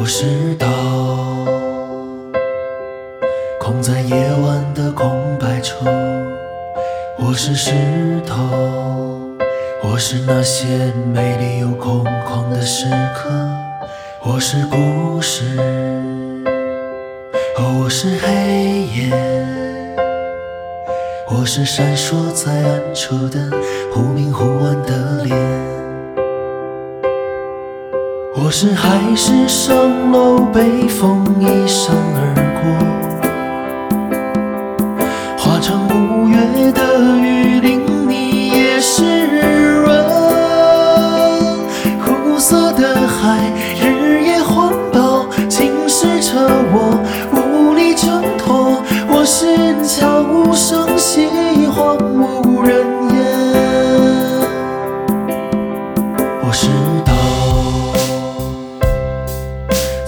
我是岛，空在夜晚的空白处。我是石头，我是那些美丽又空旷的时刻。我是故事，哦，我是黑夜，我是闪烁在暗处的忽明忽暗的脸。我是海市蜃楼，被风一闪而过，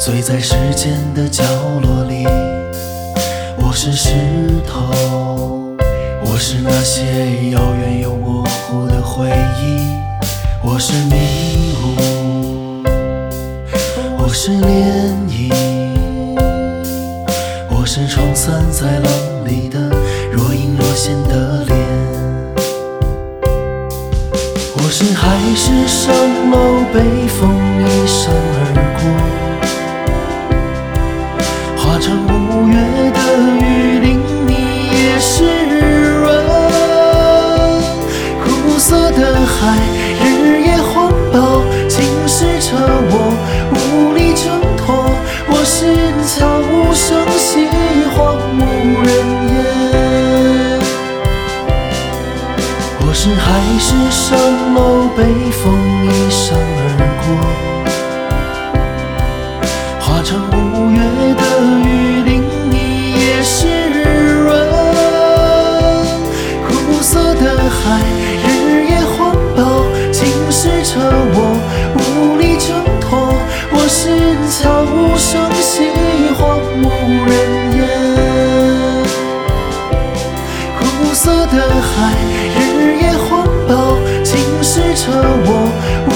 醉在时间的角落里，我是石头，我是那些遥远又模糊的回忆，我是迷雾，我是涟漪，我是冲散在浪里的若隐若现的脸，我是海市蜃楼，被风一扇的海，日夜环抱，侵蚀着我，无力挣脱。我是悄无声息，荒无人烟。我是海市蜃楼，被风一闪而悄无声息荒无人烟。苦涩的海日夜环抱侵蚀着我无